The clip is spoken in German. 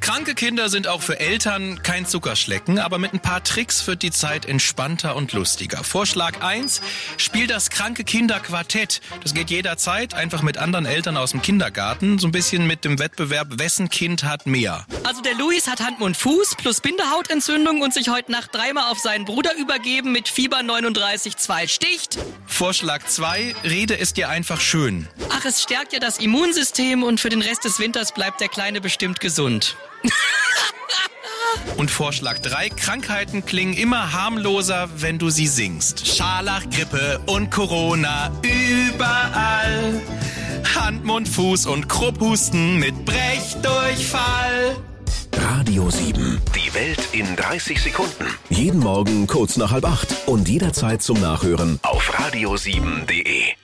Kranke Kinder sind auch für Eltern kein Zuckerschlecken, aber mit ein paar Tricks wird die Zeit entspannter und lustiger. Vorschlag 1, spiel das kranke Kinderquartett. Das geht jederzeit, einfach mit anderen Eltern aus dem Kindergarten, so ein bisschen mit dem Wettbewerb, wessen Kind hat mehr. Also der Luis hat Hand, Mund, Fuß plus Bindehautentzündung und sich heute Nacht dreimal auf seinen Bruder übergeben mit Fieber 39,2 sticht. Vorschlag 2, rede es dir einfach schön. Ach, es stärkt ja das Immunsystem und für den Rest des Winters bleibt der Kleine bestimmt gesund. Und Vorschlag 3, Krankheiten klingen immer harmloser, wenn du sie singst. Scharlach, Grippe und Corona überall. Hand, Mund, Fuß und Krupphusten mit Brechdurchfall. Radio 7. Die Welt in 30 Sekunden. Jeden Morgen kurz nach halb acht und jederzeit zum Nachhören Auf radio7.de.